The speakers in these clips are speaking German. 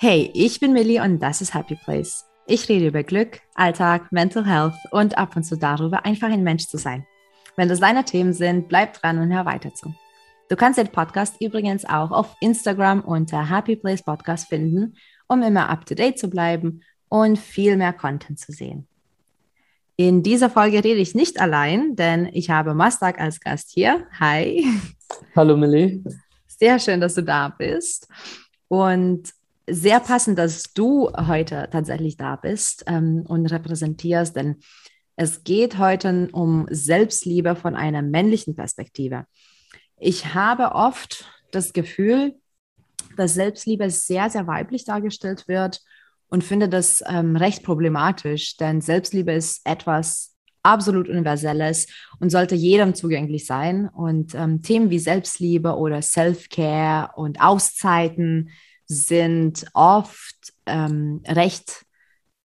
Hey, ich bin Millie und das ist Happy Place. Ich rede über Glück, Alltag, Mental Health und ab und zu darüber, einfach ein Mensch zu sein. Wenn das deine Themen sind, bleib dran und hör weiter zu. Du kannst den Podcast übrigens auch auf Instagram unter Happy Place Podcast finden, um immer up to date zu bleiben und viel mehr Content zu sehen. In dieser Folge rede ich nicht allein, denn ich habe Mastak als Gast hier. Hi. Hallo Millie. Sehr schön, dass du da bist. Und sehr passend, dass du heute tatsächlich da bist ähm, und repräsentierst, denn es geht heute um Selbstliebe von einer männlichen Perspektive. Ich habe oft das Gefühl, dass Selbstliebe sehr, sehr weiblich dargestellt wird und finde das ähm, recht problematisch, denn Selbstliebe ist etwas absolut Universelles und sollte jedem zugänglich sein. Und ähm, Themen wie Selbstliebe oder Self-Care und Auszeiten sind oft ähm, recht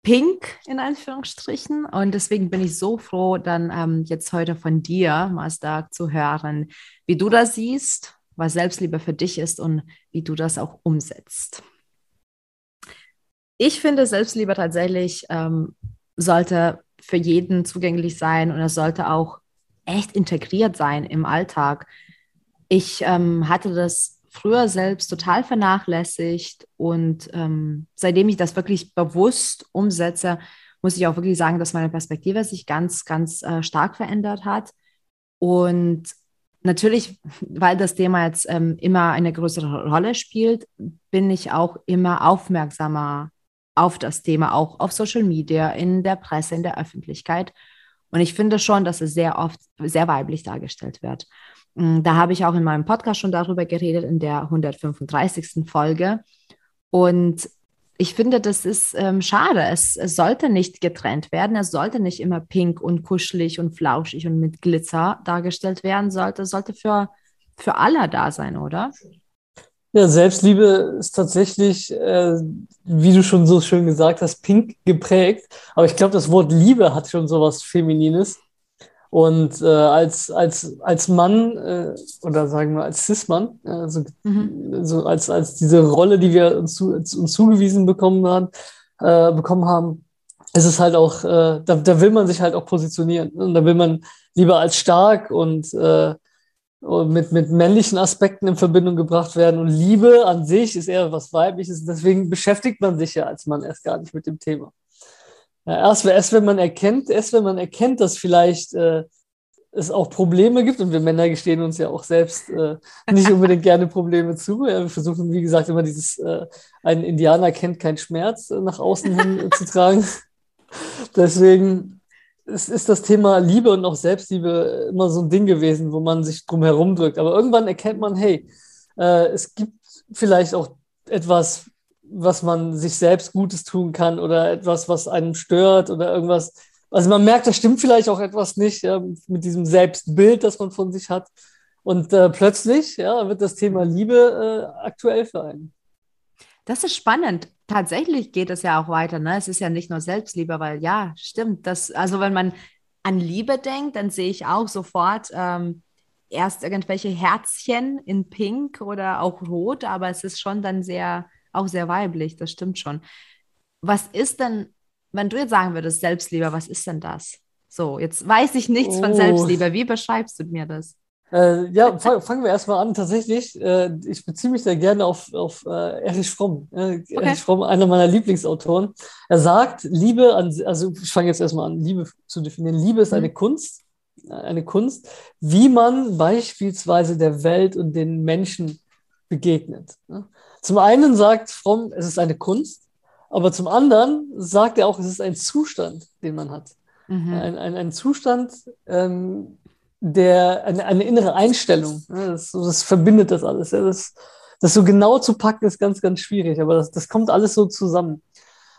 pink in Anführungsstrichen. Und deswegen bin ich so froh, dann ähm, jetzt heute von dir, Mazda, zu hören, wie du das siehst, was Selbstliebe für dich ist und wie du das auch umsetzt. Ich finde, Selbstliebe tatsächlich ähm, sollte für jeden zugänglich sein und es sollte auch echt integriert sein im Alltag. Ich ähm, hatte das früher selbst total vernachlässigt und ähm, seitdem ich das wirklich bewusst umsetze, muss ich auch wirklich sagen, dass meine Perspektive sich ganz, ganz äh, stark verändert hat. Und natürlich, weil das Thema jetzt ähm, immer eine größere Rolle spielt, bin ich auch immer aufmerksamer auf das Thema, auch auf Social Media, in der Presse, in der Öffentlichkeit. Und ich finde schon, dass es sehr oft sehr weiblich dargestellt wird. Mm, da habe ich auch in meinem Podcast schon darüber geredet, in der 135. Folge. Und ich finde, das ist ähm, schade. Es, es, sollte nicht getrennt werden. Es sollte nicht immer pink und kuschelig und flauschig und mit Glitzer dargestellt werden. Sollte, es sollte für, für alle da sein, oder? Ja, Selbstliebe ist tatsächlich, äh, wie du schon so schön gesagt hast, pink geprägt. Aber ich glaube, das Wort Liebe hat schon so was Feminines. Und äh, als, als, als Mann äh, oder sagen wir als Cis-Mann, also, mhm. so als, als diese Rolle, die wir uns, zu, uns zugewiesen bekommen haben, äh, bekommen haben, ist es halt auch, äh, da, da will man sich halt auch positionieren. Und da will man lieber als stark und, äh, und mit, mit männlichen Aspekten in Verbindung gebracht werden. Und Liebe an sich ist eher was Weibliches. Deswegen beschäftigt man sich ja als Mann erst gar nicht mit dem Thema. Ja, erst, erst wenn man erkennt, erst wenn man erkennt, dass vielleicht äh, es auch Probleme gibt und wir Männer gestehen uns ja auch selbst äh, nicht unbedingt gerne Probleme zu. Ja, wir versuchen, wie gesagt, immer dieses äh, ein Indianer kennt keinen Schmerz äh, nach außen hin äh, zu tragen. Deswegen ist, ist das Thema Liebe und auch Selbstliebe immer so ein Ding gewesen, wo man sich drum herum drückt. Aber irgendwann erkennt man, hey, äh, es gibt vielleicht auch etwas, was man sich selbst Gutes tun kann oder etwas, was einem stört oder irgendwas. Also man merkt, da stimmt vielleicht auch etwas nicht ja, mit diesem Selbstbild, das man von sich hat. Und äh, plötzlich ja, wird das Thema Liebe äh, aktuell für einen. Das ist spannend. Tatsächlich geht es ja auch weiter. Ne? Es ist ja nicht nur Selbstliebe, weil ja, stimmt. Das, also wenn man an Liebe denkt, dann sehe ich auch sofort ähm, erst irgendwelche Herzchen in Pink oder auch Rot, aber es ist schon dann sehr auch sehr weiblich, das stimmt schon. Was ist denn, wenn du jetzt sagen würdest, Selbstliebe, was ist denn das? So, jetzt weiß ich nichts oh. von Selbstliebe. Wie beschreibst du mir das? Äh, ja, fang, fangen wir erstmal an. Tatsächlich, äh, ich beziehe mich sehr gerne auf, auf äh, Erich Fromm. Okay. Erich Fromm, einer meiner Lieblingsautoren. Er sagt, Liebe an, also ich fange jetzt erstmal an, Liebe zu definieren. Liebe ist mhm. eine Kunst, eine Kunst, wie man beispielsweise der Welt und den Menschen begegnet. Zum einen sagt Fromm, es ist eine Kunst, aber zum anderen sagt er auch, es ist ein Zustand, den man hat. Mhm. Ein, ein, ein Zustand, ähm, der, eine, eine innere Einstellung. Ja, das, das, verbindet das alles. Ja, das, das so genau zu packen ist ganz, ganz schwierig, aber das, das kommt alles so zusammen.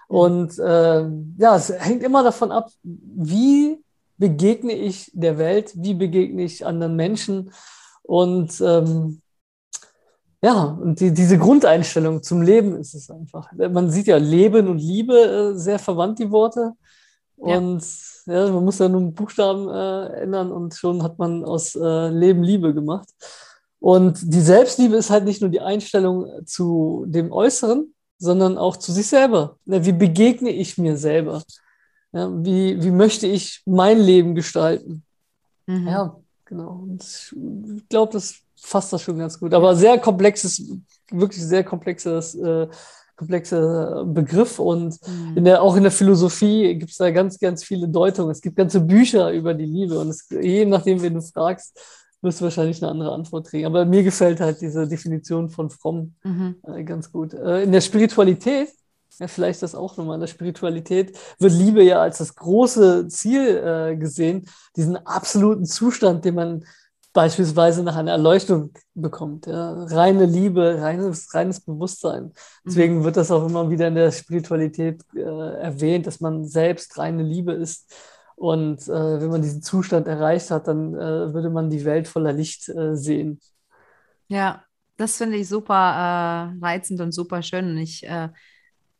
Und äh, ja, es hängt immer davon ab, wie begegne ich der Welt, wie begegne ich anderen Menschen. Und ähm, ja, und die, diese Grundeinstellung zum Leben ist es einfach. Man sieht ja Leben und Liebe äh, sehr verwandt, die Worte. Und ja. ja man muss ja nur einen Buchstaben äh, ändern und schon hat man aus äh, Leben Liebe gemacht. Und die Selbstliebe ist halt nicht nur die Einstellung zu dem Äußeren, sondern auch zu sich selber. Wie begegne ich mir selber? Ja, wie, wie möchte ich mein Leben gestalten? Mhm. Ja, genau. Und ich glaube, das fasst das schon ganz gut. Aber sehr komplexes, wirklich sehr komplexes, äh, komplexer Begriff. Und mhm. in der, auch in der Philosophie gibt es da ganz, ganz viele Deutungen. Es gibt ganze Bücher über die Liebe. Und es, je nachdem, wen du fragst, wirst du wahrscheinlich eine andere Antwort kriegen. Aber mir gefällt halt diese Definition von fromm mhm. äh, ganz gut. Äh, in der Spiritualität ja, vielleicht das auch nochmal in der Spiritualität, wird Liebe ja als das große Ziel äh, gesehen, diesen absoluten Zustand, den man beispielsweise nach einer Erleuchtung bekommt. Ja? Reine Liebe, reines, reines Bewusstsein. Deswegen mhm. wird das auch immer wieder in der Spiritualität äh, erwähnt, dass man selbst reine Liebe ist. Und äh, wenn man diesen Zustand erreicht hat, dann äh, würde man die Welt voller Licht äh, sehen. Ja, das finde ich super äh, reizend und super schön. Und ich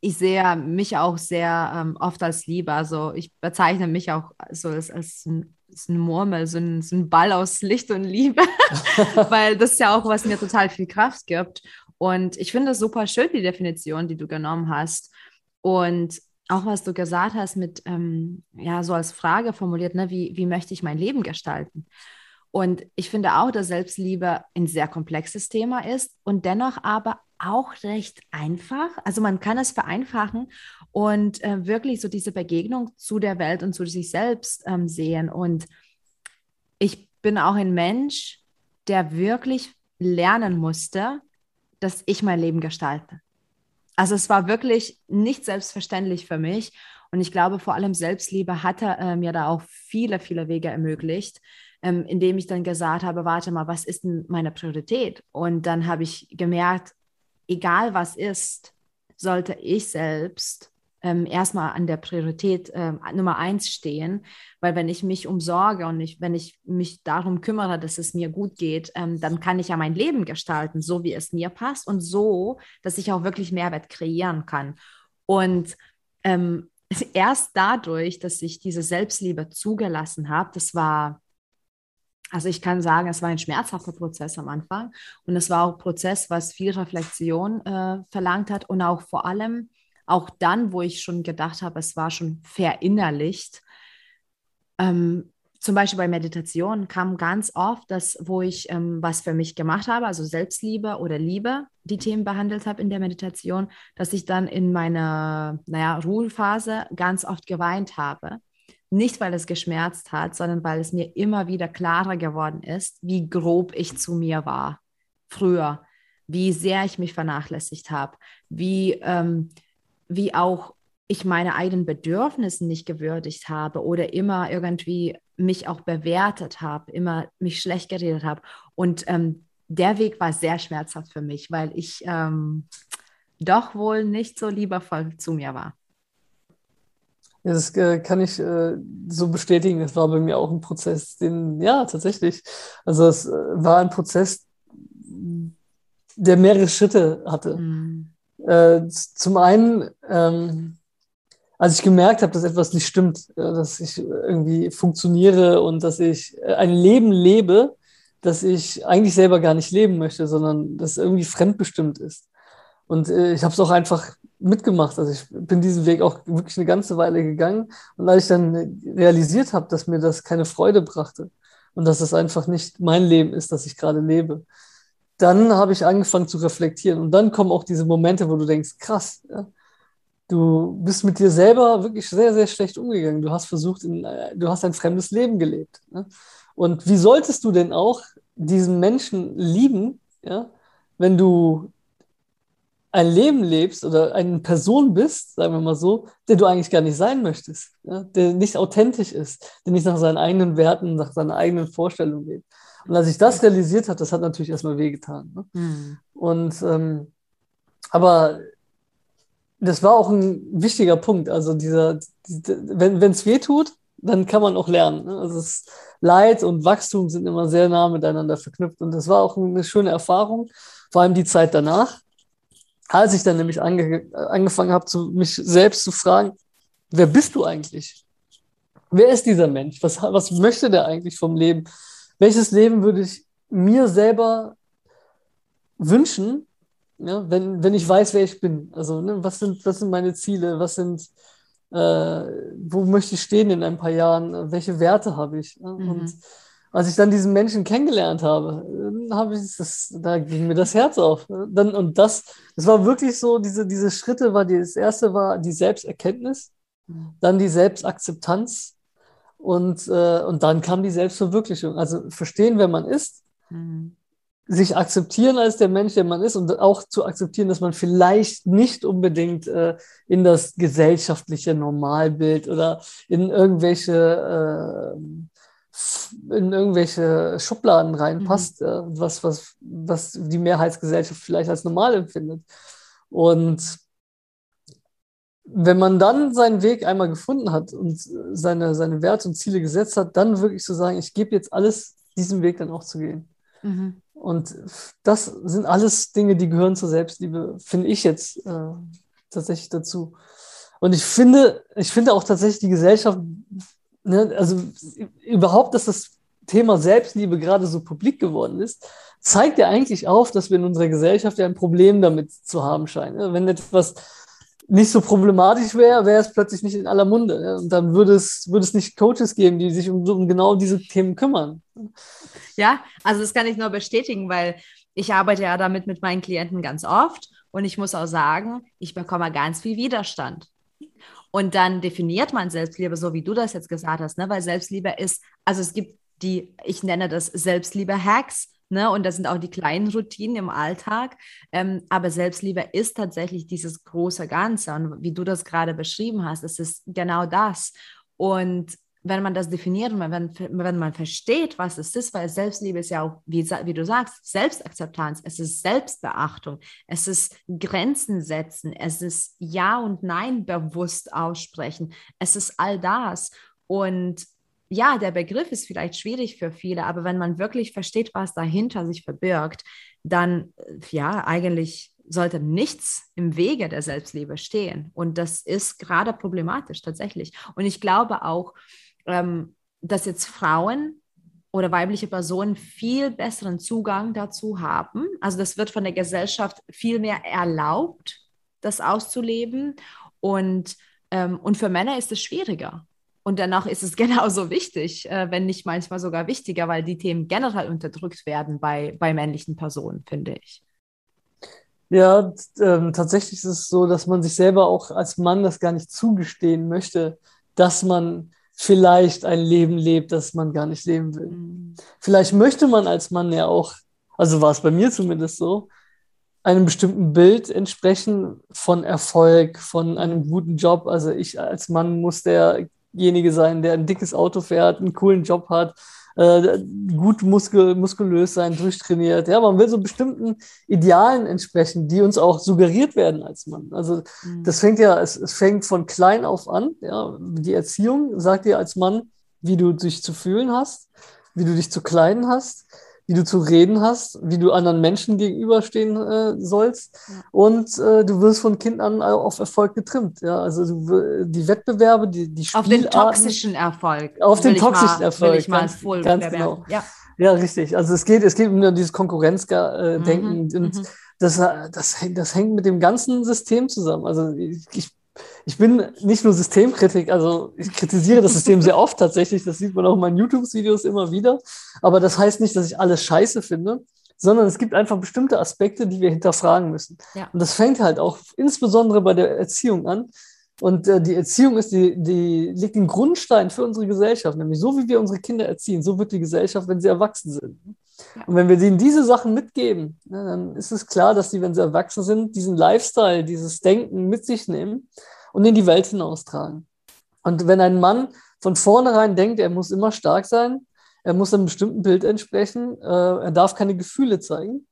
ich sehe mich auch sehr ähm, oft als Liebe. Also ich bezeichne mich auch so als, als, ein, als ein Murmel, so ein, so ein Ball aus Licht und Liebe, weil das ist ja auch, was mir total viel Kraft gibt. Und ich finde das super schön, die Definition, die du genommen hast. Und auch was du gesagt hast mit, ähm, ja, so als Frage formuliert, ne, wie, wie möchte ich mein Leben gestalten? Und ich finde auch, dass Selbstliebe ein sehr komplexes Thema ist und dennoch aber auch recht einfach. Also man kann es vereinfachen und äh, wirklich so diese Begegnung zu der Welt und zu sich selbst ähm, sehen. Und ich bin auch ein Mensch, der wirklich lernen musste, dass ich mein Leben gestalte. Also es war wirklich nicht selbstverständlich für mich. Und ich glaube, vor allem Selbstliebe hatte äh, mir da auch viele, viele Wege ermöglicht, ähm, indem ich dann gesagt habe, warte mal, was ist denn meine Priorität? Und dann habe ich gemerkt, egal was ist, sollte ich selbst ähm, erstmal an der Priorität äh, Nummer eins stehen, weil wenn ich mich umsorge und ich, wenn ich mich darum kümmere, dass es mir gut geht, ähm, dann kann ich ja mein Leben gestalten, so wie es mir passt und so, dass ich auch wirklich Mehrwert kreieren kann. Und ähm, erst dadurch, dass ich diese Selbstliebe zugelassen habe, das war also ich kann sagen, es war ein schmerzhafter Prozess am Anfang und es war auch ein Prozess, was viel Reflexion äh, verlangt hat und auch vor allem auch dann, wo ich schon gedacht habe, es war schon verinnerlicht. Ähm, zum Beispiel bei Meditation kam ganz oft, dass wo ich ähm, was für mich gemacht habe, also Selbstliebe oder Liebe, die Themen behandelt habe in der Meditation, dass ich dann in meiner, naja, Ruhephase ganz oft geweint habe nicht, weil es geschmerzt hat, sondern weil es mir immer wieder klarer geworden ist, wie grob ich zu mir war früher, wie sehr ich mich vernachlässigt habe, wie, ähm, wie auch ich meine eigenen Bedürfnisse nicht gewürdigt habe oder immer irgendwie mich auch bewertet habe, immer mich schlecht geredet habe. Und ähm, der Weg war sehr schmerzhaft für mich, weil ich ähm, doch wohl nicht so liebevoll zu mir war. Ja, das äh, kann ich äh, so bestätigen. Das war bei mir auch ein Prozess, den, ja, tatsächlich. Also es äh, war ein Prozess, der mehrere Schritte hatte. Mhm. Äh, zum einen, ähm, als ich gemerkt habe, dass etwas nicht stimmt, dass ich irgendwie funktioniere und dass ich äh, ein Leben lebe, das ich eigentlich selber gar nicht leben möchte, sondern das irgendwie fremdbestimmt ist. Und äh, ich habe es auch einfach mitgemacht. Also ich bin diesen Weg auch wirklich eine ganze Weile gegangen. Und als ich dann realisiert habe, dass mir das keine Freude brachte und dass es einfach nicht mein Leben ist, das ich gerade lebe, dann habe ich angefangen zu reflektieren. Und dann kommen auch diese Momente, wo du denkst, krass, ja, du bist mit dir selber wirklich sehr, sehr schlecht umgegangen. Du hast versucht, in, du hast ein fremdes Leben gelebt. Ja? Und wie solltest du denn auch diesen Menschen lieben, ja, wenn du ein Leben lebst oder eine Person bist, sagen wir mal so, der du eigentlich gar nicht sein möchtest, ja? der nicht authentisch ist, der nicht nach seinen eigenen Werten, nach seiner eigenen Vorstellung lebt. Und als ich das realisiert habe, das hat natürlich erstmal wehgetan. Ne? Mhm. Und ähm, aber das war auch ein wichtiger Punkt. Also dieser, die, wenn es weh tut, dann kann man auch lernen. Ne? Also es, Leid und Wachstum sind immer sehr nah miteinander verknüpft. Und das war auch eine schöne Erfahrung, vor allem die Zeit danach als ich dann nämlich ange angefangen habe, mich selbst zu fragen, wer bist du eigentlich? Wer ist dieser Mensch? Was, was möchte der eigentlich vom Leben? Welches Leben würde ich mir selber wünschen, Ja, wenn, wenn ich weiß, wer ich bin. Also, ne, was sind, was sind meine Ziele? Was sind, äh, wo möchte ich stehen in ein paar Jahren? Welche Werte habe ich? Ja? Mhm. Als ich dann diesen Menschen kennengelernt habe, habe ich das, da ging mir das Herz auf. Dann, und das, das war wirklich so, diese, diese Schritte war die, das erste war die Selbsterkenntnis, dann die Selbstakzeptanz und, äh, und dann kam die Selbstverwirklichung. Also verstehen, wer man ist, mhm. sich akzeptieren als der Mensch, der man ist und auch zu akzeptieren, dass man vielleicht nicht unbedingt äh, in das gesellschaftliche Normalbild oder in irgendwelche äh, in irgendwelche Schubladen reinpasst, mhm. Äh, was, was, was die Mehrheitsgesellschaft vielleicht als normal empfindet. Und wenn man dann seinen Weg einmal gefunden hat und seine, seine Werte und Ziele gesetzt hat, dann wirklich zu sagen, ich gebe jetzt alles, diesen Weg dann auch zu gehen. Mhm. Und das sind alles Dinge, die gehören zur Selbstliebe, finde ich jetzt äh, tatsächlich dazu. Und ich finde, ich finde auch tatsächlich, die Gesellschaft, ne, also überhaupt, dass das Thema Selbstliebe gerade so publik geworden ist, zeigt ja eigentlich auf, dass wir in unserer Gesellschaft ja ein Problem damit zu haben scheinen. Wenn etwas nicht so problematisch wäre, wäre es plötzlich nicht in aller Munde. Ja? Und dann würde es, würde es nicht Coaches geben, die sich um, um genau diese Themen kümmern. Ja, also das kann ich nur bestätigen, weil ich arbeite ja damit mit meinen Klienten ganz oft und ich muss auch sagen, ich bekomme ganz viel Widerstand. Und dann definiert man Selbstliebe, so wie du das jetzt gesagt hast, ne? weil Selbstliebe ist, also es gibt die, ich nenne das Selbstliebe-Hacks, Ne? Und das sind auch die kleinen Routinen im Alltag. Ähm, aber Selbstliebe ist tatsächlich dieses große Ganze. Und wie du das gerade beschrieben hast, es ist genau das. Und wenn man das definiert wenn, wenn man versteht, was es ist, weil Selbstliebe ist ja auch, wie, wie du sagst, Selbstakzeptanz, es ist Selbstbeachtung, es ist Grenzen setzen, es ist Ja und Nein bewusst aussprechen, es ist all das. Und ja, der Begriff ist vielleicht schwierig für viele, aber wenn man wirklich versteht, was dahinter sich verbirgt, dann äh, ja, eigentlich sollte nichts im Wege der Selbstliebe stehen. Und das ist gerade problematisch tatsächlich. Und ich glaube auch, ähm, dass jetzt Frauen oder weibliche Personen viel besseren Zugang dazu haben. Also das wird von der Gesellschaft viel mehr erlaubt, das auszuleben. Und, ähm, und für Männer ist es schwieriger. Und danach ist es genauso wichtig, äh, wenn nicht manchmal sogar wichtiger, weil die Themen generell unterdrückt werden bei, bei männlichen Personen, finde ich. Ja, ähm, tatsächlich ist es so, dass man sich selber auch als Mann das gar nicht zugestehen möchte, dass man vielleicht ein Leben lebt, das man gar nicht leben will. Mhm. Vielleicht möchte man als Mann ja auch, also war es bei mir zumindest so, einem bestimmten Bild entsprechen von Erfolg, von einem guten Job. Also ich als Mann muss der derjenige sein, der ein dickes Auto fährt, einen coolen Job hat, äh, gut muskel muskulös sein, durchtrainiert. Ja, man will so bestimmten Idealen entsprechen, die uns auch suggeriert werden als Mann. Also mhm. das fängt ja, es, es, fängt von klein auf an. Ja, die Erziehung sagt dir als Mann, wie du dich zu fühlen hast, wie du dich zu kleiden hast wie du zu reden hast, wie du anderen Menschen gegenüberstehen äh, sollst. Ja. Und äh, du wirst von Kind an auf Erfolg getrimmt. Ja, also du, die Wettbewerbe, die, die Auf den toxischen Erfolg. Auf den toxischen mal, Erfolg. Will ich mal ganz, ganz genau. Ja. ja, richtig. Also es geht, es geht um dieses Konkurrenzdenken. Mhm. Und mhm. das, das, das hängt mit dem ganzen System zusammen. Also ich, ich ich bin nicht nur Systemkritik, also ich kritisiere das System sehr oft tatsächlich, das sieht man auch in meinen YouTube-Videos immer wieder, aber das heißt nicht, dass ich alles scheiße finde, sondern es gibt einfach bestimmte Aspekte, die wir hinterfragen müssen. Ja. Und das fängt halt auch insbesondere bei der Erziehung an. Und äh, die Erziehung ist die, die legt den Grundstein für unsere Gesellschaft, nämlich so wie wir unsere Kinder erziehen, so wird die Gesellschaft, wenn sie erwachsen sind. Ja. Und wenn wir ihnen diese Sachen mitgeben, ne, dann ist es klar, dass sie, wenn sie erwachsen sind, diesen Lifestyle, dieses Denken mit sich nehmen und in die Welt hinaustragen. Und wenn ein Mann von vornherein denkt, er muss immer stark sein, er muss einem bestimmten Bild entsprechen, äh, er darf keine Gefühle zeigen,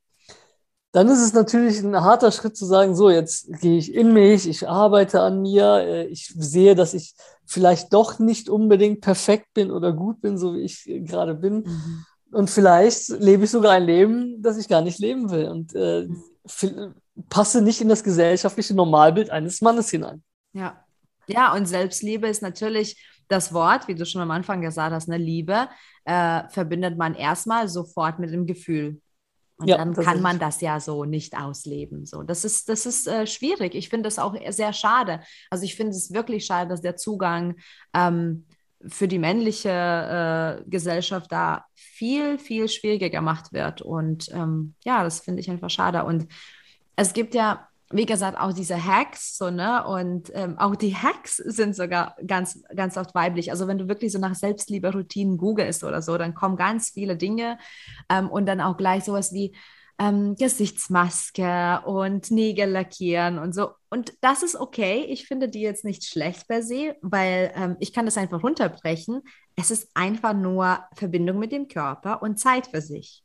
dann ist es natürlich ein harter Schritt zu sagen, so, jetzt gehe ich in mich, ich arbeite an mir, äh, ich sehe, dass ich vielleicht doch nicht unbedingt perfekt bin oder gut bin, so wie ich gerade bin. Mhm. Und vielleicht lebe ich sogar ein Leben, das ich gar nicht leben will und äh, mhm. passe nicht in das gesellschaftliche Normalbild eines Mannes hinein. Ja. Ja, und Selbstliebe ist natürlich das Wort, wie du schon am Anfang gesagt hast, eine Liebe, äh, verbindet man erstmal sofort mit dem Gefühl. Und ja, dann kann man das ja so nicht ausleben. So, das ist, das ist äh, schwierig. Ich finde das auch sehr schade. Also ich finde es wirklich schade, dass der Zugang ähm, für die männliche äh, Gesellschaft da viel, viel schwieriger gemacht wird. Und ähm, ja, das finde ich einfach schade. Und es gibt ja, wie gesagt, auch diese Hacks, so, ne? Und ähm, auch die Hacks sind sogar ganz, ganz oft weiblich. Also wenn du wirklich so nach Selbstliebe-Routinen googelst oder so, dann kommen ganz viele Dinge ähm, und dann auch gleich sowas wie, ähm, Gesichtsmaske und Nägel lackieren und so. Und das ist okay. Ich finde die jetzt nicht schlecht per se, weil ähm, ich kann das einfach runterbrechen. Es ist einfach nur Verbindung mit dem Körper und Zeit für sich.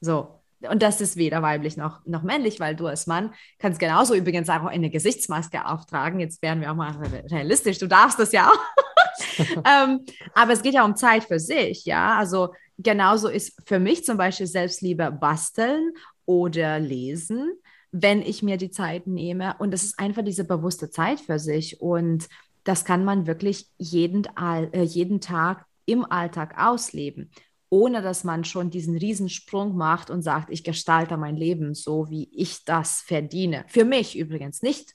So. Und das ist weder weiblich noch, noch männlich, weil du als Mann kannst genauso übrigens auch eine Gesichtsmaske auftragen. Jetzt werden wir auch mal realistisch. Du darfst das ja auch. ähm, aber es geht ja um Zeit für sich, ja. Also genauso ist für mich zum Beispiel Selbstliebe basteln oder lesen, wenn ich mir die Zeit nehme. Und das ist einfach diese bewusste Zeit für sich. Und das kann man wirklich jeden, äh, jeden Tag im Alltag ausleben, ohne dass man schon diesen Riesensprung macht und sagt, ich gestalte mein Leben so, wie ich das verdiene. Für mich übrigens nicht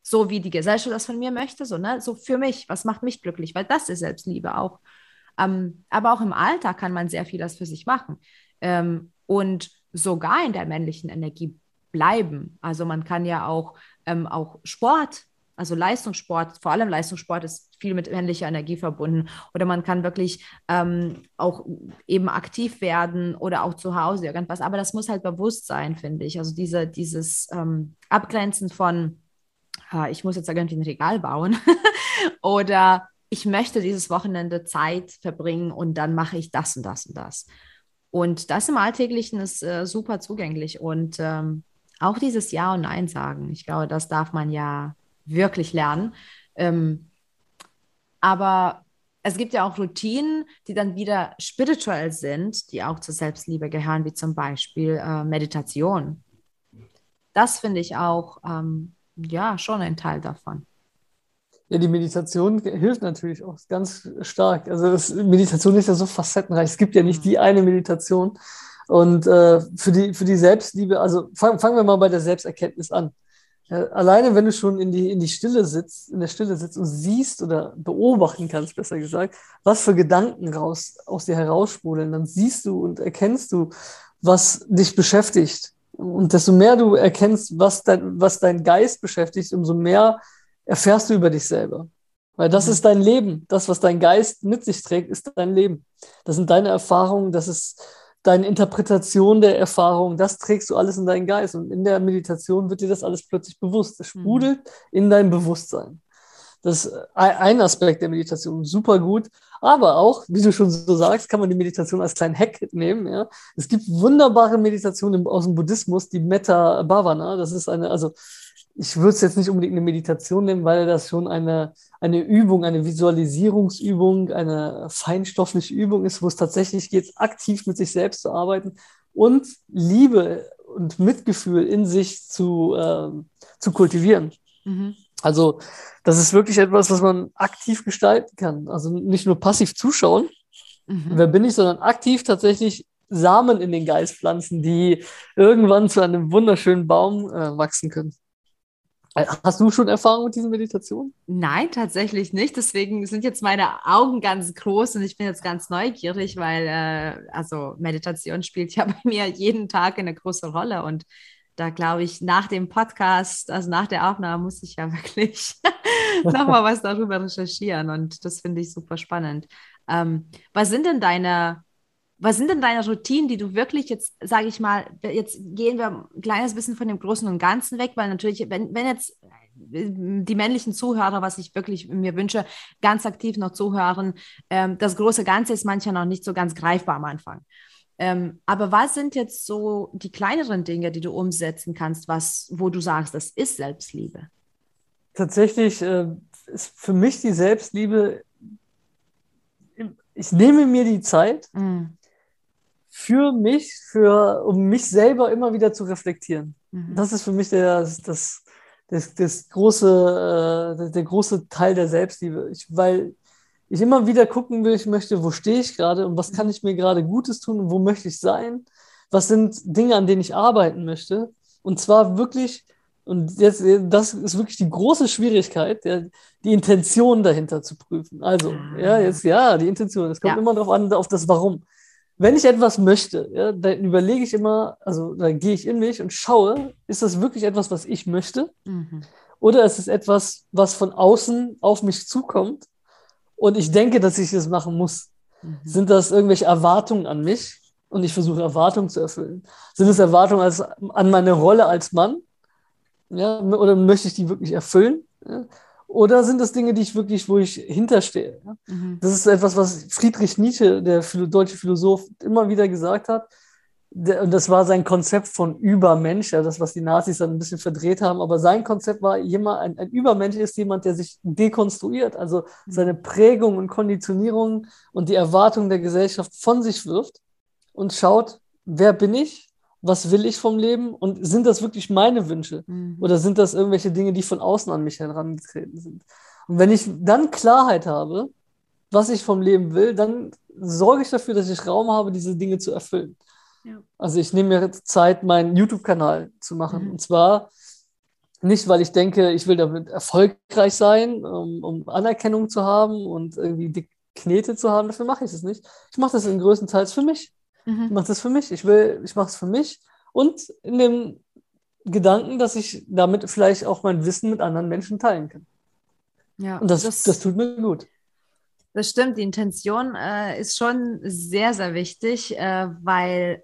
so, wie die Gesellschaft das von mir möchte, sondern so für mich, was macht mich glücklich, weil das ist Selbstliebe auch. Ähm, aber auch im Alltag kann man sehr vieles für sich machen ähm, und sogar in der männlichen Energie bleiben. Also man kann ja auch, ähm, auch Sport, also Leistungssport, vor allem Leistungssport ist viel mit männlicher Energie verbunden. Oder man kann wirklich ähm, auch eben aktiv werden oder auch zu Hause irgendwas. Aber das muss halt bewusst sein, finde ich. Also diese, dieses ähm, Abgrenzen von, äh, ich muss jetzt irgendwie ein Regal bauen oder ich möchte dieses Wochenende Zeit verbringen und dann mache ich das und das und das. Und das im Alltäglichen ist äh, super zugänglich und ähm, auch dieses Ja und Nein sagen. Ich glaube, das darf man ja wirklich lernen. Ähm, aber es gibt ja auch Routinen, die dann wieder spirituell sind, die auch zur Selbstliebe gehören, wie zum Beispiel äh, Meditation. Das finde ich auch ähm, ja schon ein Teil davon. Ja, die Meditation hilft natürlich auch ganz stark. Also das, Meditation ist ja so facettenreich. Es gibt ja nicht die eine Meditation. Und äh, für, die, für die Selbstliebe, also fangen fang wir mal bei der Selbsterkenntnis an. Ja, alleine, wenn du schon in die, in die Stille sitzt, in der Stille sitzt und siehst oder beobachten kannst, besser gesagt, was für Gedanken raus, aus dir heraussprudeln, dann siehst du und erkennst du, was dich beschäftigt. Und desto mehr du erkennst, was dein, was dein Geist beschäftigt, umso mehr erfährst du über dich selber. Weil das mhm. ist dein Leben. Das, was dein Geist mit sich trägt, ist dein Leben. Das sind deine Erfahrungen, das ist deine Interpretation der Erfahrung. Das trägst du alles in deinen Geist. Und in der Meditation wird dir das alles plötzlich bewusst. Es mhm. sprudelt mhm. in dein Bewusstsein. Das ist ein Aspekt der Meditation, super gut. Aber auch, wie du schon so sagst, kann man die Meditation als kleinen Hack nehmen. Ja? Es gibt wunderbare Meditationen aus dem Buddhismus, die Metta Bhavana. Das ist eine, also ich würde es jetzt nicht unbedingt eine Meditation nennen, weil das schon eine, eine Übung, eine Visualisierungsübung, eine feinstoffliche Übung ist, wo es tatsächlich geht, aktiv mit sich selbst zu arbeiten und Liebe und Mitgefühl in sich zu, äh, zu kultivieren. Mhm. Also das ist wirklich etwas, was man aktiv gestalten kann. Also nicht nur passiv zuschauen, mhm. wer bin ich, sondern aktiv tatsächlich Samen in den Geist pflanzen, die irgendwann zu einem wunderschönen Baum äh, wachsen können. Äh, hast du schon Erfahrung mit diesen Meditationen? Nein, tatsächlich nicht. Deswegen sind jetzt meine Augen ganz groß und ich bin jetzt ganz neugierig, weil äh, also Meditation spielt ja bei mir jeden Tag eine große Rolle und da glaube ich, nach dem Podcast, also nach der Aufnahme, muss ich ja wirklich nochmal was darüber recherchieren und das finde ich super spannend. Ähm, was sind denn deine was sind denn deine Routinen, die du wirklich jetzt, sage ich mal, jetzt gehen wir ein kleines bisschen von dem Großen und Ganzen weg, weil natürlich, wenn, wenn jetzt äh, die männlichen Zuhörer, was ich wirklich mir wünsche, ganz aktiv noch zuhören, ähm, das große Ganze ist manchmal noch nicht so ganz greifbar am Anfang. Ähm, aber was sind jetzt so die kleineren Dinge, die du umsetzen kannst, was, wo du sagst, das ist Selbstliebe? Tatsächlich äh, ist für mich die Selbstliebe, ich nehme mir die Zeit, mm für mich, für, um mich selber immer wieder zu reflektieren. Mhm. Das ist für mich der, das, das, das große, äh, der große Teil der Selbstliebe. Ich, weil ich immer wieder gucken will, ich möchte, wo stehe ich gerade und was kann ich mir gerade Gutes tun und wo möchte ich sein? was sind Dinge, an denen ich arbeiten möchte. Und zwar wirklich, und jetzt, das ist wirklich die große Schwierigkeit, der, die Intention dahinter zu prüfen. Also, ja, Ah. jetzt, ja, die Intention. Es kommt Ja. immer darauf an, auf das Warum. Wenn ich etwas möchte, ja, dann überlege ich immer, also dann gehe ich in mich und schaue, ist das wirklich etwas, was ich möchte? Mhm. Oder ist es etwas, was von außen auf mich zukommt und ich denke, dass ich es machen muss? Mhm. Sind das irgendwelche Erwartungen an mich und ich versuche Erwartungen zu erfüllen? Sind es Erwartungen als, an meine Rolle als Mann? Ja, oder möchte ich die wirklich erfüllen? Ja? Oder sind das Dinge, die ich wirklich, wo ich hinterstehe? Mhm. Das ist etwas, was Friedrich Nietzsche, der deutsche Philosoph, immer wieder gesagt hat. Und das war sein Konzept von Übermensch, ja, das, was die Nazis dann ein bisschen verdreht haben. Aber sein Konzept war, jemand, ein, ein Übermensch ist jemand, der sich dekonstruiert, also seine Prägung und Konditionierung und die Erwartungen der Gesellschaft von sich wirft und schaut, wer bin ich, was will ich vom Leben und sind das wirklich meine Wünsche? Mhm. Oder sind das irgendwelche Dinge, die von außen an mich herangetreten sind? Und wenn ich dann Klarheit habe, was ich vom Leben will, dann sorge ich dafür, dass ich Raum habe, diese Dinge zu erfüllen. Ja. Also ich nehme mir Zeit, meinen YouTube-Kanal zu machen. Mhm. Und zwar nicht, weil ich denke, ich will damit erfolgreich sein, um, um Anerkennung zu haben und irgendwie die Knete zu haben. Dafür mache ich es nicht. Ich mache das in größtenteils für mich. Ich Mhm. mache das für mich. Ich will, ich mache es für mich. Und in dem Gedanken, dass ich damit vielleicht auch mein Wissen mit anderen Menschen teilen kann. Ja, Und das, das, tut mir gut. Das stimmt, die Intention äh, ist schon sehr, sehr wichtig, äh, weil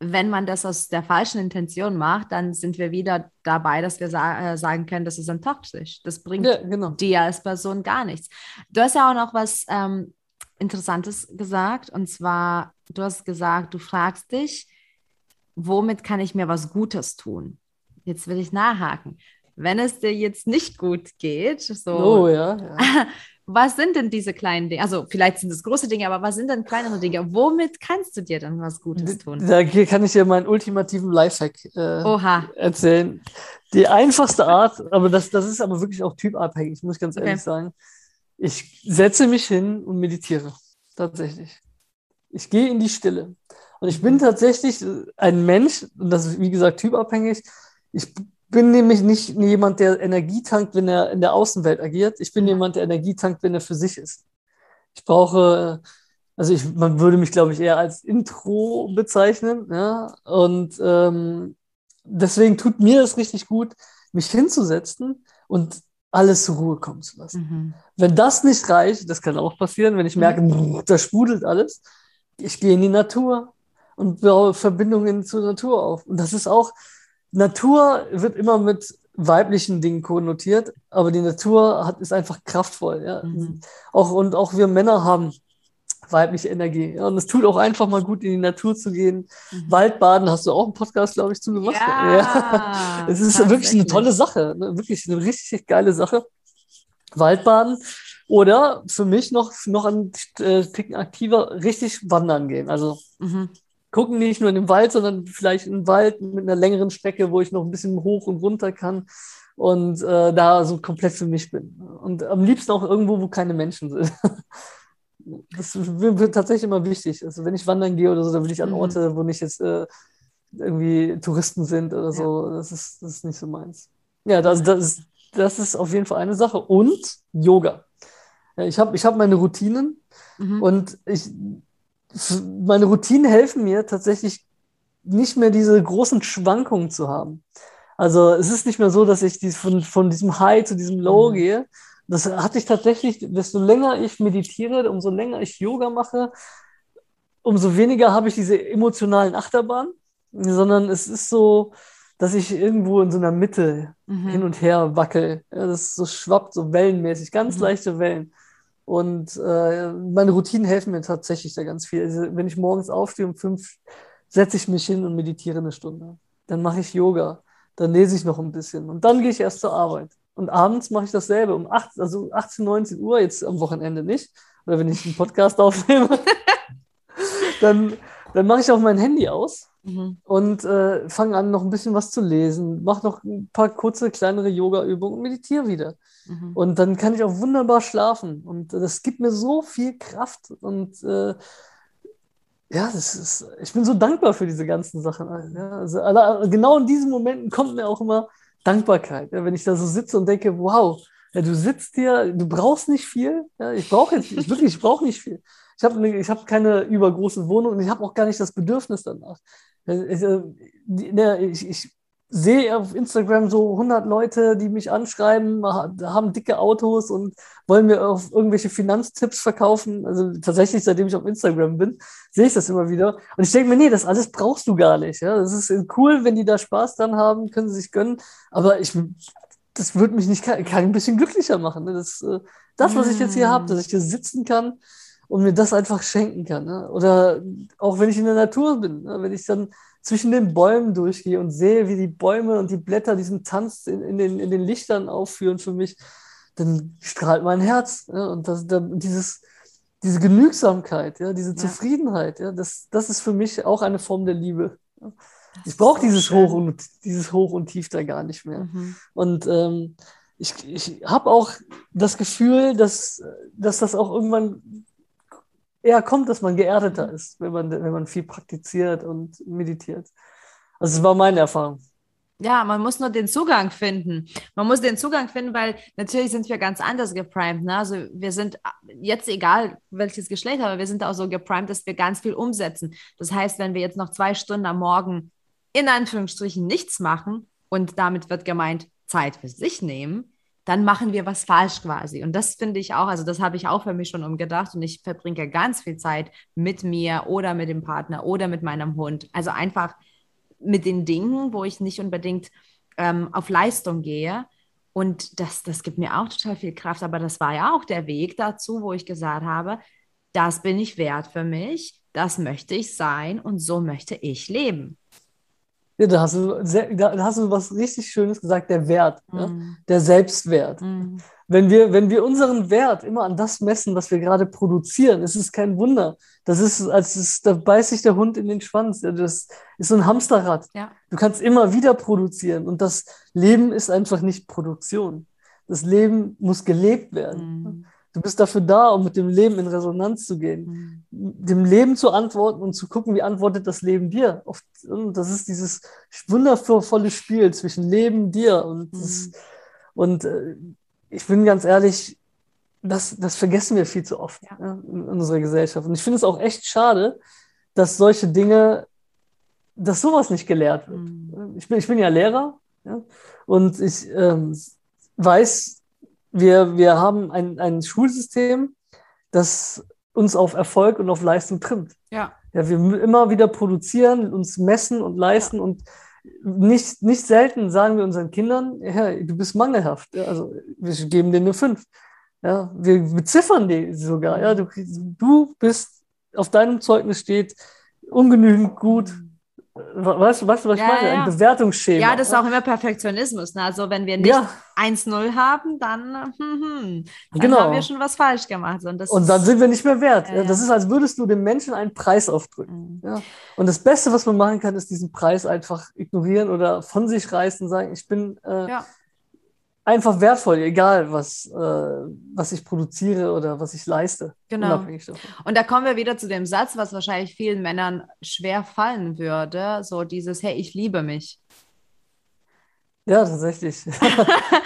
wenn man das aus der falschen Intention macht, dann sind wir wieder dabei, dass wir sa äh, sagen können, das ist toxisch. Das bringt Ja, genau. dir als Person gar nichts. Du hast ja auch noch was ähm, Interessantes gesagt, und zwar, du hast gesagt, du fragst dich, womit kann ich mir was Gutes tun? Jetzt will ich nachhaken. Wenn es dir jetzt nicht gut geht, so Oh ja. ja. was sind denn diese kleinen Dinge? Also vielleicht sind es große Dinge, aber was sind denn kleinere Dinge? Womit kannst du dir dann was Gutes tun? Da kann ich dir meinen ultimativen Lifehack äh, Oha. erzählen. Die einfachste Art, aber das, das ist aber wirklich auch typabhängig, muss ich ganz ehrlich Okay. sagen. Ich setze mich hin und meditiere. Tatsächlich. Ich gehe in die Stille. Und ich bin tatsächlich ein Mensch, und das ist wie gesagt typabhängig. Ich bin nämlich nicht jemand, der Energie tankt, wenn er in der Außenwelt agiert. Ich bin Mhm. jemand, der Energie tankt, wenn er für sich ist. Ich brauche, also ich, man würde mich, glaube ich, eher als Intro bezeichnen. Ja? Und ähm, deswegen tut mir das richtig gut, mich hinzusetzen und alles zur Ruhe kommen zu lassen. Mhm. Wenn das nicht reicht, das kann auch passieren, wenn ich merke, brrr, da sprudelt alles, ich gehe in die Natur und baue Verbindungen zur Natur auf. Und das ist auch, Natur wird immer mit weiblichen Dingen konnotiert, aber die Natur hat, ist einfach kraftvoll. Ja? Mhm. Auch, und auch wir Männer haben weibliche Energie. Ja? Und es tut auch einfach mal gut, in die Natur zu gehen. Mhm. Waldbaden hast du auch einen Podcast, glaube ich, zu gemacht. Ja, Es ist wirklich eine tolle Sache, ne? wirklich eine richtig geile Sache. Waldbaden oder für mich noch, noch ein äh, Ticken aktiver, richtig wandern gehen. Also Mhm. gucken nicht nur in den Wald, sondern vielleicht in den Wald mit einer längeren Strecke, wo ich noch ein bisschen hoch und runter kann und äh, da so komplett für mich bin. Und am liebsten auch irgendwo, wo keine Menschen sind. Das wird tatsächlich immer wichtig. Also wenn ich wandern gehe oder so, dann will ich an Mhm. Orte, wo nicht jetzt äh, irgendwie Touristen sind oder so. Das, ist, das ist nicht so meins. Ja, das, das, ist, das ist auf jeden Fall eine Sache. Und Yoga. Ja, ich habe ich hab meine Routinen Mhm. und ich, meine Routinen helfen mir tatsächlich nicht mehr diese großen Schwankungen zu haben. Also es ist nicht mehr so, dass ich dies von, von diesem High zu diesem Low Mhm. gehe. Das hatte ich tatsächlich, desto länger ich meditiere, umso länger ich Yoga mache, umso weniger habe ich diese emotionalen Achterbahnen, sondern es ist so, dass ich irgendwo in so einer Mitte Mhm. hin und her wackel. Ja, das so schwappt, so wellenmäßig, ganz Mhm. leichte Wellen. Und äh, meine Routinen helfen mir tatsächlich da ganz viel. Also, wenn ich morgens aufstehe um fünf, setze ich mich hin und meditiere eine Stunde. Dann mache ich Yoga. Dann lese ich noch ein bisschen. Und dann gehe ich erst zur Arbeit. Und abends mache ich dasselbe. Um 8, also 18, 19 Uhr, jetzt am Wochenende nicht. Oder wenn ich einen Podcast aufnehme, dann, dann mache ich auch mein Handy aus Mhm. und äh, fange an, noch ein bisschen was zu lesen, mache noch ein paar kurze, kleinere Yoga-Übungen und meditiere wieder. Mhm. Und dann kann ich auch wunderbar schlafen. Und das gibt mir so viel Kraft. Und äh, ja, das ist, ich bin so dankbar für diese ganzen Sachen. Ja, also, genau in diesen Momenten kommt mir auch immer Dankbarkeit. Ja, wenn ich da so sitze und denke, wow, ja, du sitzt hier, du brauchst nicht viel. Ich brauche jetzt ich, wirklich, ich brauche nicht viel. Ich habe ne, ich hab keine übergroße Wohnung und ich habe auch gar nicht das Bedürfnis danach. Ich, äh, ne, ich, ich sehe auf Instagram so 100 Leute, die mich anschreiben, haben dicke Autos und wollen mir auf irgendwelche Finanztipps verkaufen. Also tatsächlich, seitdem ich auf Instagram bin, sehe ich das immer wieder. Und ich denke mir, nee, das alles brauchst du gar nicht. Ja? Das ist cool, wenn die da Spaß dran haben, können sie sich gönnen. Aber ich, das würde mich nicht kann, kann ein bisschen glücklicher machen. Ne? Das, äh, das, was ich jetzt hier habe, dass ich hier sitzen kann und mir das einfach schenken kann. Ne? Oder auch wenn ich in der Natur bin, ne? wenn ich dann zwischen den Bäumen durchgehe und sehe, wie die Bäume und die Blätter diesen Tanz in, in, den, in den Lichtern aufführen für mich, dann strahlt mein Herz. Ja, und das, da, dieses, diese Genügsamkeit, ja, diese ja. Zufriedenheit, ja, das, das ist für mich auch eine Form der Liebe. Ja. Ich brauche dieses schön. Hoch und dieses Hoch und Tief da gar nicht mehr. Mhm. Und ähm, ich, ich habe auch das Gefühl, dass, dass das auch irgendwann eher kommt, dass man geerdeter ist, wenn man, wenn man viel praktiziert und meditiert. Also das war meine Erfahrung. Ja, man muss nur den Zugang finden. Man muss den Zugang finden, weil natürlich sind wir ganz anders geprimed. Ne? Also wir sind jetzt egal welches Geschlecht, aber wir sind auch so geprimed, dass wir ganz viel umsetzen. Das heißt, wenn wir jetzt noch zwei Stunden am Morgen in Anführungsstrichen nichts machen und damit wird gemeint Zeit für sich nehmen, dann machen wir was falsch quasi. Und das finde ich auch, also das habe ich auch für mich schon umgedacht und ich verbringe ganz viel Zeit mit mir oder mit dem Partner oder mit meinem Hund. Also einfach mit den Dingen, wo ich nicht unbedingt ähm, auf Leistung gehe. Und das, das gibt mir auch total viel Kraft. Aber das war ja auch der Weg dazu, wo ich gesagt habe, das bin ich wert für mich, das möchte ich sein und so möchte ich leben. Ja, da hast du, sehr, da hast du was richtig Schönes gesagt, der Wert, mm. ja? der Selbstwert. Mm. Wenn, wir, wenn wir unseren Wert immer an das messen, was wir gerade produzieren, ist es kein Wunder. Das ist, als ist, da beißt sich der Hund in den Schwanz. Das ist so ein Hamsterrad. Ja. Du kannst immer wieder produzieren und das Leben ist einfach nicht Produktion. Das Leben muss gelebt werden. Mm. Du bist dafür da, um mit dem Leben in Resonanz zu gehen, mhm. dem Leben zu antworten und zu gucken, wie antwortet das Leben dir. Oft, das ist dieses wundervolle Spiel zwischen Leben dir und, das, mhm. und äh, ich bin ganz ehrlich, das, das vergessen wir viel zu oft ja. Ja, in unserer Gesellschaft. Und ich finde es auch echt schade, dass solche Dinge, dass sowas nicht gelehrt wird. Mhm. Ich, bin, ich bin ja Lehrer ja, und ich ähm, weiß, wir, wir haben ein, ein Schulsystem, das uns auf Erfolg und auf Leistung trimmt. Ja. Ja, wir immer wieder produzieren, uns messen und leisten ja. und nicht, nicht selten sagen wir unseren Kindern, ja, du bist mangelhaft. Ja, also wir geben dir nur fünf. Ja, wir beziffern die sogar. Ja, du, du bist, auf deinem Zeugnis steht ungenügend gut, Weißt du, du was ja, ich meine? Ja. Ein Bewertungsschema. Ja, das ist auch immer Perfektionismus. Ne? Also wenn wir nicht ja. 1-0 haben, dann, hm, hm, dann genau. haben wir schon was falsch gemacht. Und, und dann sind wir nicht mehr wert. Ja, das ist, als würdest du dem Menschen einen Preis aufdrücken. Mhm. Und das Beste, was man machen kann, ist diesen Preis einfach ignorieren oder von sich reißen und sagen, ich bin äh, einfach wertvoll, egal was, äh, was ich produziere oder was ich leiste. Genau. Und da kommen wir wieder zu dem Satz, was wahrscheinlich vielen Männern schwer fallen würde, so dieses, hey, ich liebe mich. Ja, tatsächlich.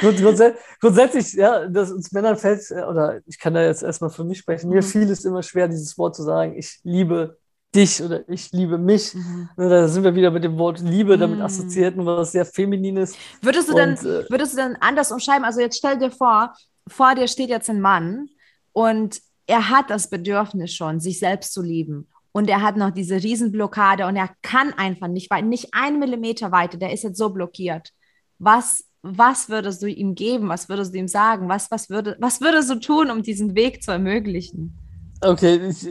grundsätzlich, ja, dass uns Männern fällt, äh, oder ich kann da jetzt erstmal für mich sprechen, mir mhm. fiel es immer schwer, dieses Wort zu sagen, ich liebe dich oder ich liebe mich. Mhm. Ne, da sind wir wieder mit dem Wort Liebe damit mhm. assoziiert was sehr Feminines. Würdest du, und, dann, äh, würdest du dann anders umschreiben? Also jetzt stell dir vor, vor dir steht jetzt ein Mann und er hat das Bedürfnis schon, sich selbst zu lieben. Und er hat noch diese Riesenblockade und er kann einfach nicht weit, nicht einen Millimeter weiter, der ist jetzt so blockiert. Was, was würdest du ihm geben? Was würdest du ihm sagen? Was, was, würde, was würdest du tun, um diesen Weg zu ermöglichen? Okay, ich,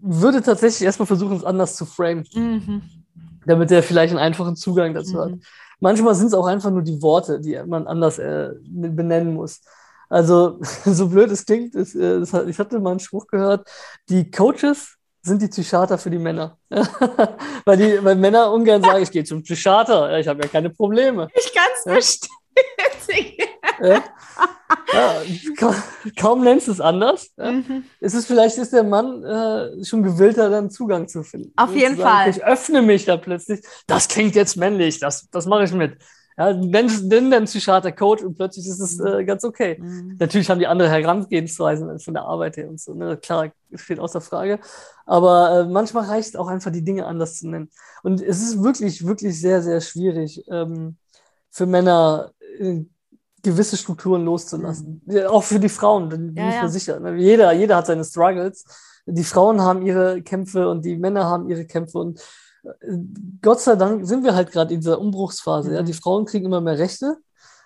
würde tatsächlich erstmal versuchen, es anders zu framen, mhm. damit er vielleicht einen einfachen Zugang dazu mhm. hat. Manchmal sind es auch einfach nur die Worte, die man anders äh, benennen muss. Also, so blöd es klingt, ist, äh, ich hatte mal einen Spruch gehört, die Coaches sind die Psychiater für die Männer. weil, die, weil Männer ungern sagen, ich gehe zum Psychiater, ich habe ja keine Probleme. Ich kann es ja? Ja. Ja, kaum, kaum nennst du es anders. Ja. Mhm. Es ist vielleicht ist der Mann äh, schon gewillter, dann Zugang zu finden. Auf jeden Fall. Ich öffne mich da plötzlich. Das klingt jetzt männlich. Das, das mache ich mit. Ja, nenn, nenn dann Psychiater Coach und plötzlich ist es äh, ganz okay. Mhm. Natürlich haben die andere Herangehensweisen von der Arbeit her und so. Ne? Klar, steht außer Frage. Aber äh, manchmal reicht es auch einfach, die Dinge anders zu nennen. Und es ist wirklich, wirklich sehr, sehr schwierig ähm, für Männer, gewisse Strukturen loszulassen. Mhm. Auch für die Frauen, bin ja, ich mir ja. sicher. Ne? Jeder, jeder hat seine Struggles. Die Frauen haben ihre Kämpfe und die Männer haben ihre Kämpfe. Und Gott sei Dank sind wir halt gerade in dieser Umbruchsphase. Mhm. Ja? Die Frauen kriegen immer mehr Rechte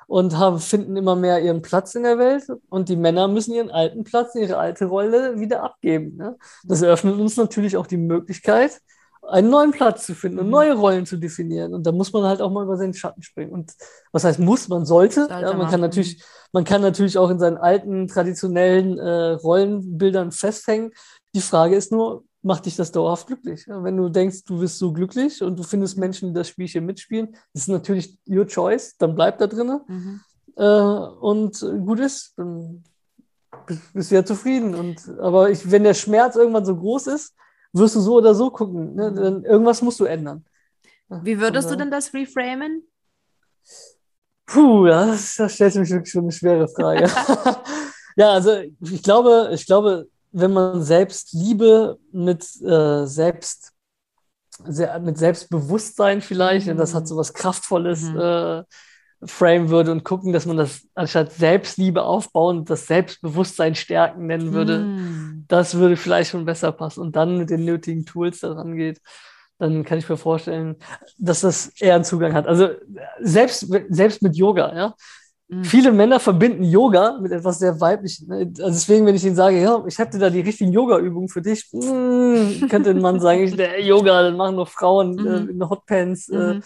und haben, finden immer mehr ihren Platz in der Welt und die Männer müssen ihren alten Platz, ihre alte Rolle wieder abgeben. Ne? Das eröffnet uns natürlich auch die Möglichkeit, einen neuen Platz zu finden und mhm. neue Rollen zu definieren. Und da muss man halt auch mal über seinen Schatten springen. Und was heißt muss, man sollte. sollte ja, man, kann natürlich, man kann natürlich auch in seinen alten, traditionellen äh, Rollenbildern festhängen. Die Frage ist nur, macht dich das dauerhaft glücklich. Wenn du denkst, du bist so glücklich und du findest Menschen, die das Spielchen mitspielen, das ist natürlich your choice, dann bleib da drin mhm. äh, und gut ist, dann bist du ja zufrieden. Und, aber ich, wenn der Schmerz irgendwann so groß ist, wirst du so oder so gucken. Ne? Mhm. Dann, irgendwas musst du ändern. Wie würdest du denn das reframen? Puh, das, das stellt sich wirklich schon eine schwere Frage. ja, also ich glaube, ich glaube, wenn man Selbstliebe mit äh, Selbst sehr, mit Selbstbewusstsein vielleicht, mhm. das hat so was Kraftvolles, mhm. äh, frame würde und gucken, dass man das anstatt Selbstliebe aufbauen, das Selbstbewusstsein stärken nennen würde. Mhm. Das würde vielleicht schon besser passen und dann mit den nötigen Tools daran geht. Dann kann ich mir vorstellen, dass das eher einen Zugang hat. Also selbst, selbst mit Yoga, ja. Mhm. Viele Männer verbinden Yoga mit etwas sehr weiblichem. Ne? Also deswegen, wenn ich ihnen sage, ja, ich hätte da die richtigen Yoga-Übungen für dich, mh, hm, könnte ein Mann sagen, ich, der Yoga, dann machen nur Frauen mhm. in Hotpants, äh, mhm.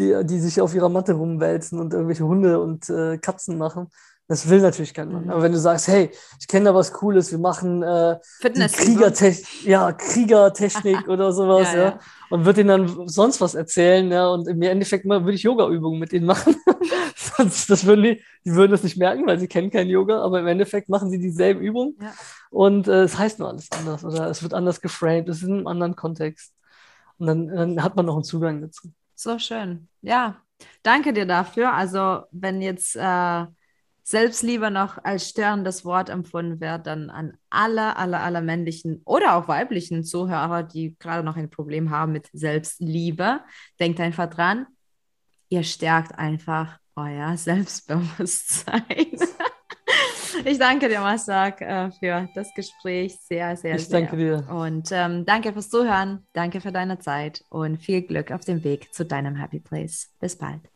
Die, die sich auf ihrer Matte rumwälzen und irgendwelche Hunde und äh, Katzen machen. Das will natürlich kein Mann. Mhm. Aber wenn du sagst, hey, ich kenne da was Cooles, wir machen äh, Kriegertechnik, ja, Kriegertechnik oder sowas, ja, ja. ja, Und wird ihnen dann sonst was erzählen, ja. Und im Endeffekt würde ich Yoga-Übungen mit ihnen machen. das würden die, die würden das nicht merken, weil sie kennen kein Yoga, aber im Endeffekt machen sie dieselben Übungen. Ja. Und äh, es heißt nur alles anders oder es wird anders geframed, es ist in einem anderen Kontext. Und dann, dann hat man noch einen Zugang dazu. So schön. Ja, danke dir dafür. Also, wenn jetzt äh Selbstliebe noch als störendes Wort empfunden wird, dann an alle, alle, alle männlichen oder auch weiblichen Zuhörer, die gerade noch ein Problem haben mit Selbstliebe, denkt einfach dran, ihr stärkt einfach euer Selbstbewusstsein. ich danke dir, Masak, äh, für das Gespräch. Sehr, sehr, ich sehr. Ich danke dir. Und ähm, danke fürs Zuhören. Danke für deine Zeit und viel Glück auf dem Weg zu deinem Happy Place. Bis bald.